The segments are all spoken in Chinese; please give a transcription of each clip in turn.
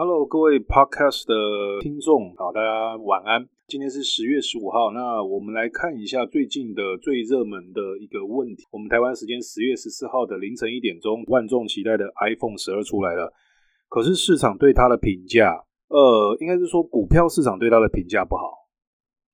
Hello，各位 Podcast 的听众，好，大家晚安。今天是十月十五号，那我们来看一下最近的最热门的一个问题。我们台湾时间十月十四号的凌晨一点钟，万众期待的 iPhone 十二出来了。可是市场对它的评价，呃，应该是说股票市场对它的评价不好。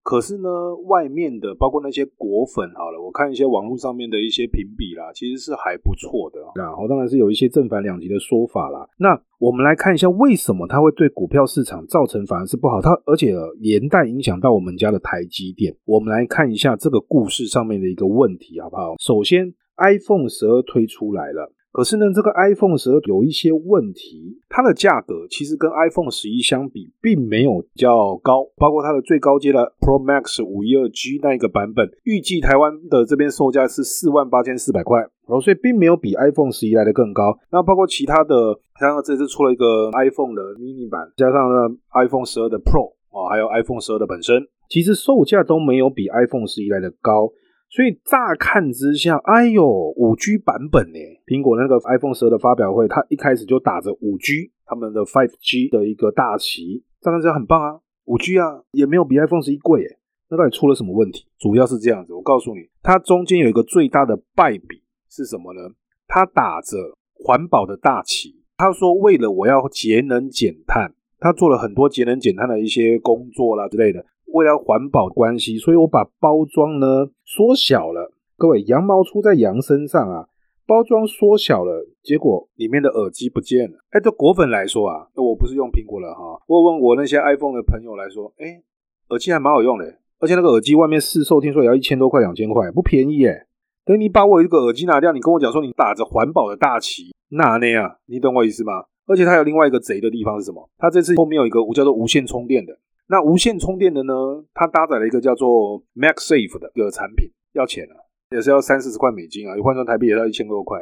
可是呢，外面的包括那些果粉，好了，我看一些网络上面的一些评比啦，其实是还不错的。然后当然是有一些正反两极的说法啦。那我们来看一下，为什么它会对股票市场造成反而是不好？它而且连带影响到我们家的台积电。我们来看一下这个故事上面的一个问题，好不好？首先，iPhone 十二推出来了。可是呢，这个 iPhone 十二有一些问题，它的价格其实跟 iPhone 十一相比，并没有较高。包括它的最高阶的 Pro Max 五一二 G 那一个版本，预计台湾的这边售价是四万八千四百块，然后所以并没有比 iPhone 十一来的更高。那包括其他的，像这次出了一个 iPhone 的 mini 版，加上呢 iPhone 十二的 Pro 啊，还有 iPhone 十二的本身，其实售价都没有比 iPhone 十一来的高。所以乍看之下，哎呦，五 G 版本呢？苹果那个 iPhone 十二的发表会，它一开始就打着五 G，他们的 5G 的一个大旗，乍看之下很棒啊，五 G 啊，也没有比 iPhone 十一贵诶。那到底出了什么问题？主要是这样子，我告诉你，它中间有一个最大的败笔是什么呢？它打着环保的大旗，他说为了我要节能减碳，他做了很多节能减碳的一些工作啦之类的。为了环保关系，所以我把包装呢缩小了。各位，羊毛出在羊身上啊，包装缩小了，结果里面的耳机不见了。哎，对果粉来说啊，我不是用苹果了哈。我问我那些 iPhone 的朋友来说，哎，耳机还蛮好用的，而且那个耳机外面市售听说也要一千多块、两千块，不便宜耶。等你把我一个耳机拿掉，你跟我讲说你打着环保的大旗，那那样，你懂我意思吗？而且它有另外一个贼的地方是什么？它这次后面有一个叫做无线充电的。那无线充电的呢？它搭载了一个叫做 MacSafe 的一个产品，要钱啊，也是要三四十块美金啊，换算台币也要一千多块。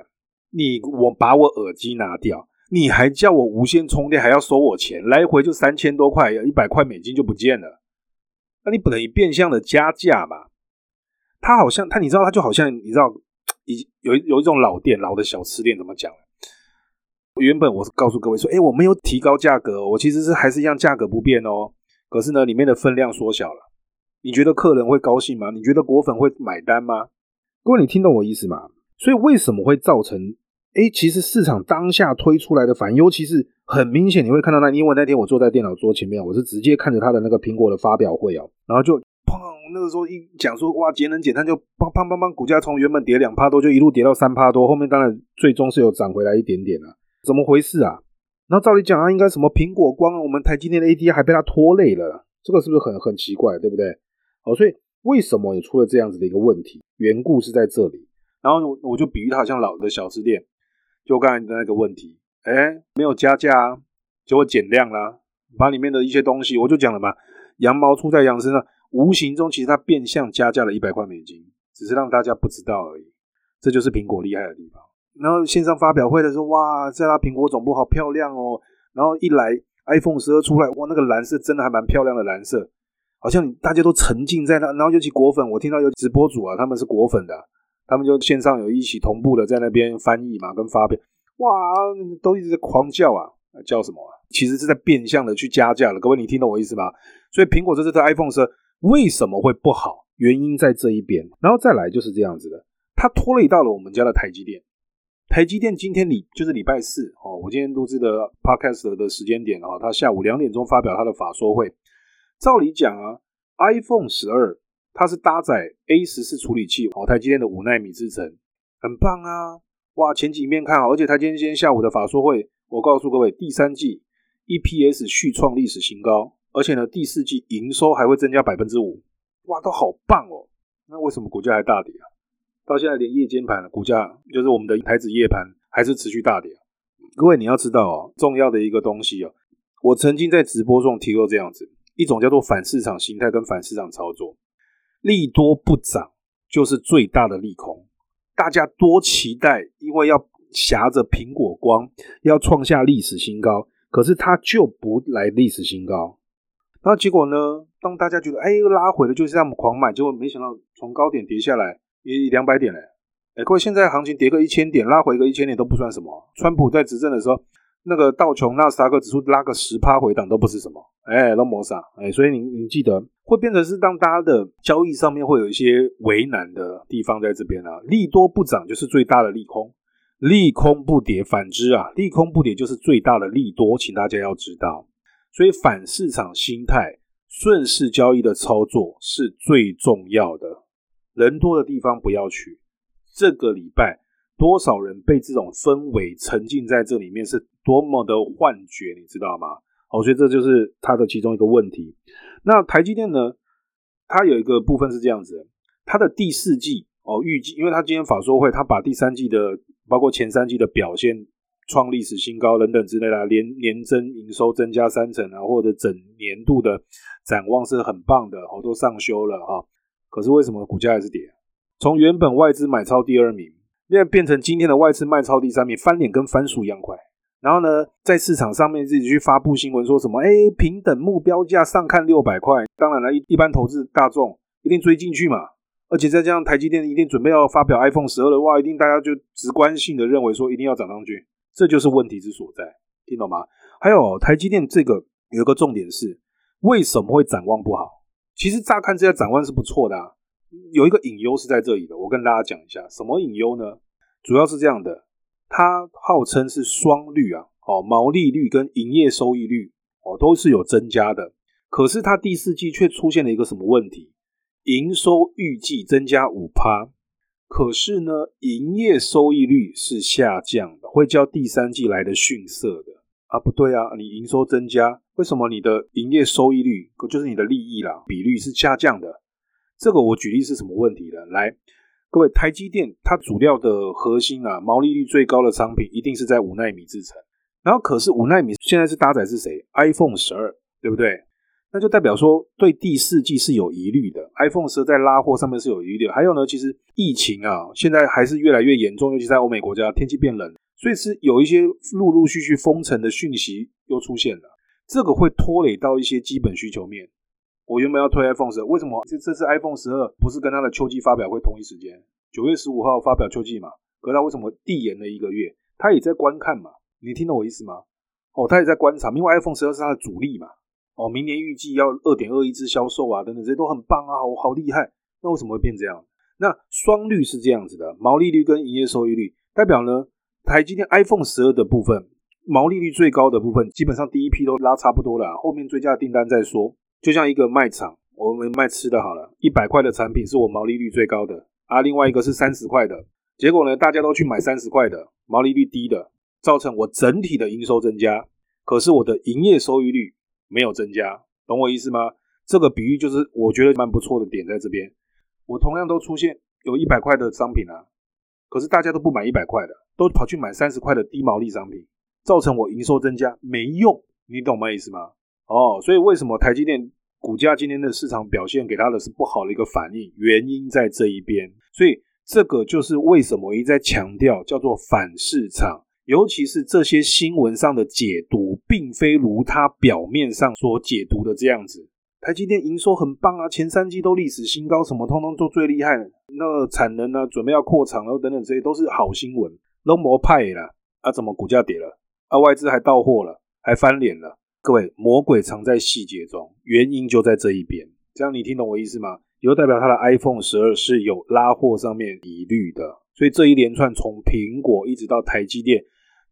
你我把我耳机拿掉，你还叫我无线充电，还要收我钱，来回就三千多块，一百块美金就不见了。那你不等于变相的加价嘛？他好像他，你知道，他就好像你知道，一有有一种老店，老的小吃店怎么讲？原本我是告诉各位说，哎，我没有提高价格，我其实是还是一样价格不变哦。可是呢，里面的分量缩小了，你觉得客人会高兴吗？你觉得果粉会买单吗？各位，你听懂我意思吗？所以为什么会造成？哎，其实市场当下推出来的反应，尤其是很明显，你会看到那，因为那天我坐在电脑桌前面，我是直接看着他的那个苹果的发表会哦，然后就砰，那个时候一讲说哇，节能减碳就砰砰砰砰，股价从原本跌两趴多，就一路跌到三趴多，后面当然最终是有涨回来一点点了，怎么回事啊？然后照理讲啊，应该什么苹果光，我们台积电的 AD 还被它拖累了，这个是不是很很奇怪，对不对？好，所以为什么也出了这样子的一个问题？缘故是在这里。然后我我就比喻它好像老的小吃店，就刚才的那个问题，哎，没有加价啊，就会减量啦，把里面的一些东西，我就讲了嘛，羊毛出在羊身上，无形中其实它变相加价了一百块美金，只是让大家不知道而已。这就是苹果厉害的地方。然后线上发表会的时候，哇，在他苹果总部好漂亮哦。然后一来 iPhone 十二出来，哇，那个蓝色真的还蛮漂亮的蓝色，好像大家都沉浸在那。然后尤其果粉，我听到有直播主啊，他们是果粉的，他们就线上有一起同步的在那边翻译嘛，跟发表，哇，都一直在狂叫啊，叫什么啊？其实是在变相的去加价了。各位，你听懂我意思吗？所以苹果这次的 iPhone 十为什么会不好？原因在这一边。然后再来就是这样子的，它拖累到了我们家的台积电。台积电今天礼就是礼拜四哦，我今天录制的 podcast 的时间点啊，它下午两点钟发表它的法说会。照理讲啊，iPhone 十二它是搭载 A 十四处理器哦，台积电的五纳米制程，很棒啊！哇，前几面看好，而且台积电今天下午的法说会，我告诉各位，第三季 EPS 续创历史新高，而且呢，第四季营收还会增加百分之五，哇，都好棒哦！那为什么股价还大跌啊？到现在连夜间盘股价，就是我们的台指夜盘还是持续大跌。各位你要知道哦，重要的一个东西哦，我曾经在直播中提过这样子一种叫做反市场心态跟反市场操作，利多不涨就是最大的利空。大家多期待，因为要挟着苹果光要创下历史新高，可是它就不来历史新高。然后结果呢，当大家觉得哎又拉回了，就是这样狂买，结果没想到从高点跌下来。也两百点嘞，哎，各位，现在行情跌个一千点，拉回个一千点都不算什么。川普在执政的时候，那个道琼纳斯达克指数拉个十趴回档都不是什么，哎，都没啥，哎，所以你你记得会变成是让大家的交易上面会有一些为难的地方在这边啊，利多不涨就是最大的利空，利空不跌，反之啊，利空不跌就是最大的利多，请大家要知道，所以反市场心态，顺势交易的操作是最重要的，人多的地方不要去，这个礼拜。多少人被这种氛围沉浸在这里面，是多么的幻觉，你知道吗？我觉得这就是它的其中一个问题。那台积电呢？它有一个部分是这样子，它的第四季哦，预计，因为它今天法说会，它把第三季的，包括前三季的表现创历史新高等等之类的，连年增营收增加三成啊，或者整年度的展望是很棒的，哦，都上修了哈。可是为什么股价还是跌？从原本外资买超第二名。现在变成今天的外资卖超第三名，翻脸跟翻书一样快。然后呢，在市场上面自己去发布新闻，说什么？哎，平等目标价上看六百块。当然了，一一般投资大众一定追进去嘛。而且再加上台积电一定准备要发表 iPhone 十二的话，一定大家就直观性的认为说一定要涨上去。这就是问题之所在，听懂吗？还有台积电这个有一个重点是，为什么会展望不好？其实乍看这些展望是不错的啊。有一个隐忧是在这里的，我跟大家讲一下，什么隐忧呢？主要是这样的，它号称是双率啊，哦，毛利率跟营业收益率哦都是有增加的，可是它第四季却出现了一个什么问题？营收预计增加五趴，可是呢，营业收益率是下降的，会较第三季来的逊色的啊？不对啊，你营收增加，为什么你的营业收益率就是你的利益啦比率是下降的？这个我举例是什么问题呢？来，各位，台积电它主料的核心啊，毛利率最高的商品一定是在五奈米制程。然后，可是五奈米现在是搭载是谁？iPhone 十二，对不对？那就代表说对第四季是有疑虑的。iPhone 十二在拉货上面是有疑虑的。还有呢，其实疫情啊，现在还是越来越严重，尤其在欧美国家，天气变冷，所以是有一些陆陆续续封城的讯息又出现了，这个会拖累到一些基本需求面。我原本要推 iPhone 十二，为什么这这次 iPhone 十二不是跟它的秋季发表会同一时间？九月十五号发表秋季嘛，可它为什么递延了一个月？他也在观看嘛，你听懂我意思吗？哦，他也在观察，因为 iPhone 十二是它的主力嘛。哦，明年预计要二点二亿支销售啊，等等这些都很棒啊，好好厉害。那为什么会变这样？那双率是这样子的，毛利率跟营业收益率代表呢，台积电 iPhone 十二的部分毛利率最高的部分，基本上第一批都拉差不多了，后面追加的订单再说。就像一个卖场，我们卖吃的好了，一百块的产品是我毛利率最高的啊，另外一个是三十块的，结果呢，大家都去买三十块的，毛利率低的，造成我整体的营收增加，可是我的营业收益率没有增加，懂我意思吗？这个比喻就是我觉得蛮不错的点在这边，我同样都出现有一百块的商品啊，可是大家都不买一百块的，都跑去买三十块的低毛利商品，造成我营收增加没用，你懂我意思吗？哦，所以为什么台积电股价今天的市场表现给它的是不好的一个反应？原因在这一边，所以这个就是为什么一直在强调叫做反市场，尤其是这些新闻上的解读，并非如它表面上所解读的这样子。台积电营收很棒啊，前三季都历史新高，什么通通都最厉害，那产能呢，准备要扩厂，然后等等这些都是好新闻，都没派了啊？怎么股价跌了？啊，外资还到货了，还翻脸了？各位，魔鬼藏在细节中，原因就在这一边。这样你听懂我意思吗？也就代表它的 iPhone 十二是有拉货上面疑虑的。所以这一连串从苹果一直到台积电，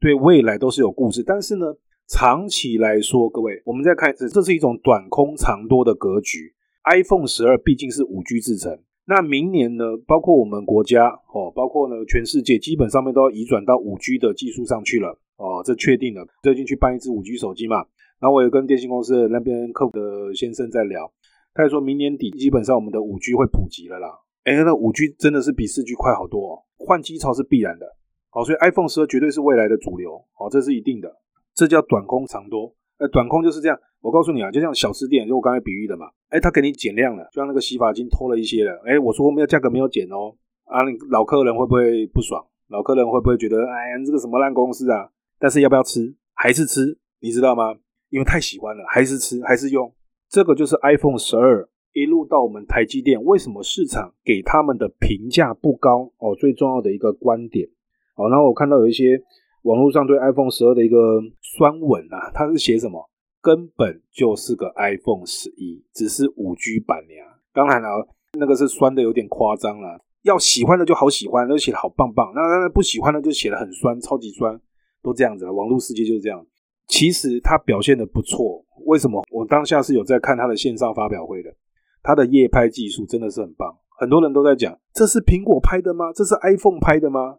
对未来都是有故事。但是呢，长期来说，各位，我们再看，这是一种短空长多的格局。iPhone 十二毕竟是五 G 制程，那明年呢，包括我们国家哦，包括呢全世界，基本上面都要移转到五 G 的技术上去了哦，这确定了。最近去办一支五 G 手机嘛。然后我也跟电信公司那边客服的先生在聊，他也说明年底基本上我们的五 G 会普及了啦。哎，那五 G 真的是比四 G 快好多哦，换机潮是必然的。好，所以 iPhone 十二绝对是未来的主流，好，这是一定的。这叫短空长多。呃，短空就是这样。我告诉你啊，就像小吃店，就我刚才比喻的嘛。哎，他给你减量了，就像那个洗发精偷了一些了。哎，我说我们的价格没有减哦。啊，老客人会不会不爽？老客人会不会觉得，哎呀，这个什么烂公司啊？但是要不要吃？还是吃，你知道吗？因为太喜欢了，还是吃，还是用，这个就是 iPhone 十二一路到我们台积电，为什么市场给他们的评价不高？哦，最重要的一个观点。哦，然后我看到有一些网络上对 iPhone 十二的一个酸文啊，它是写什么？根本就是个 iPhone 十一，只是五 G 版呀。当然了，那个是酸的有点夸张了。要喜欢的就好喜欢，都写的好棒棒；那那不喜欢的就写的很酸，超级酸，都这样子了。网络世界就是这样。其实它表现的不错，为什么？我当下是有在看它的线上发表会的，它的夜拍技术真的是很棒。很多人都在讲，这是苹果拍的吗？这是 iPhone 拍的吗？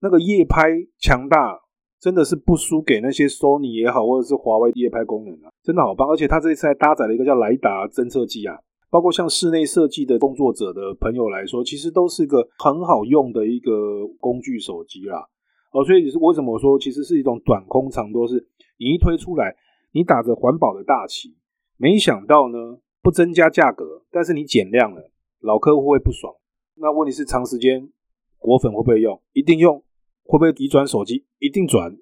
那个夜拍强大。真的是不输给那些 Sony 也好，或者是华为夜拍功能啊，真的好棒！而且它这次还搭载了一个叫莱达侦测器啊，包括像室内设计的工作者的朋友来说，其实都是个很好用的一个工具手机啦。哦，所以是为什么说其实是一种短空长多，是你一推出来，你打着环保的大旗，没想到呢不增加价格，但是你减量了，老客户会不爽。那问题是长时间果粉会不会用？一定用。会不会移转手机？一定转，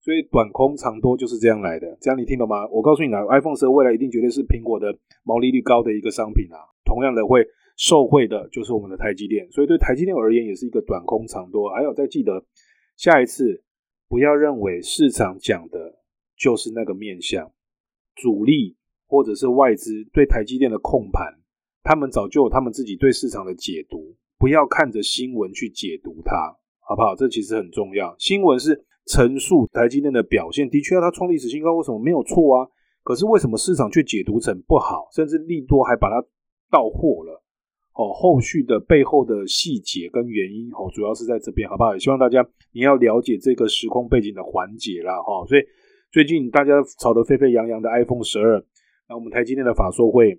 所以短空长多就是这样来的。这样你听懂吗？我告诉你啦，iPhone 十二未来一定绝对是苹果的毛利率高的一个商品啊。同样的会受惠的就是我们的台积电，所以对台积电而言也是一个短空长多。还有再记得，下一次不要认为市场讲的就是那个面向，主力或者是外资对台积电的控盘，他们早就有他们自己对市场的解读，不要看着新闻去解读它。好不好？这其实很重要。新闻是陈述台积电的表现，的确要它创历史新高，为什么没有错啊？可是为什么市场却解读成不好，甚至利多还把它到货了？哦，后续的背后的细节跟原因，哦，主要是在这边，好不好？也希望大家你要了解这个时空背景的环节啦，哈。所以最近大家炒得沸沸扬扬的 iPhone 十二，那我们台积电的法说会，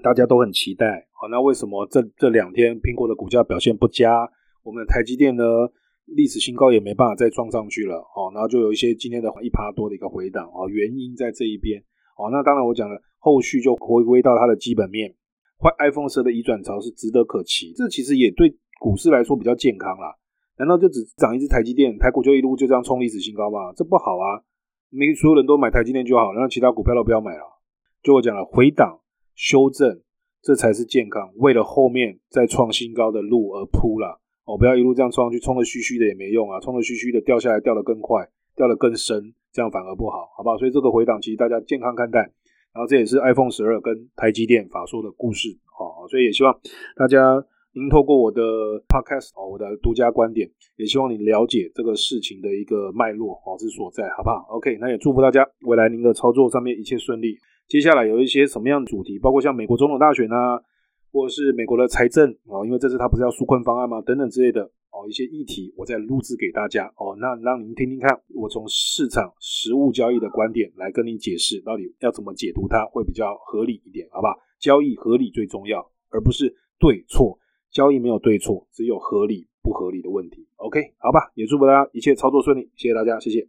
大家都很期待。好，那为什么这这两天苹果的股价表现不佳？我们的台积电呢，历史新高也没办法再撞上去了，哦，然后就有一些今天的一趴多的一个回档，哦，原因在这一边，哦，那当然我讲了，后续就回归到它的基本面，换 iPhone 十的移转潮是值得可期，这其实也对股市来说比较健康啦。难道就只涨一只台积电，台股就一路就这样冲历史新高吗？这不好啊，没所有人都买台积电就好，然后其他股票都不要买了。就我讲了，回档修正，这才是健康，为了后面再创新高的路而铺了。哦，不要一路这样冲上去，冲的虚虚的也没用啊，冲的虚虚的掉下来，掉得更快，掉得更深，这样反而不好，好不好？所以这个回档其实大家健康看待，然后这也是 iPhone 十二跟台积电法说的故事，好，所以也希望大家您透过我的 Podcast 哦，我的独家观点，也希望你了解这个事情的一个脉络哦之所在，好不好？OK，那也祝福大家未来您的操作上面一切顺利。接下来有一些什么样的主题，包括像美国总统大选啊。或者是美国的财政哦，因为这次他不是要纾困方案吗？等等之类的哦，一些议题我再录制给大家哦，那让您听听看，我从市场实物交易的观点来跟你解释，到底要怎么解读它会比较合理一点，好不好？交易合理最重要，而不是对错。交易没有对错，只有合理不合理的问题。OK，好吧，也祝福大家一切操作顺利，谢谢大家，谢谢。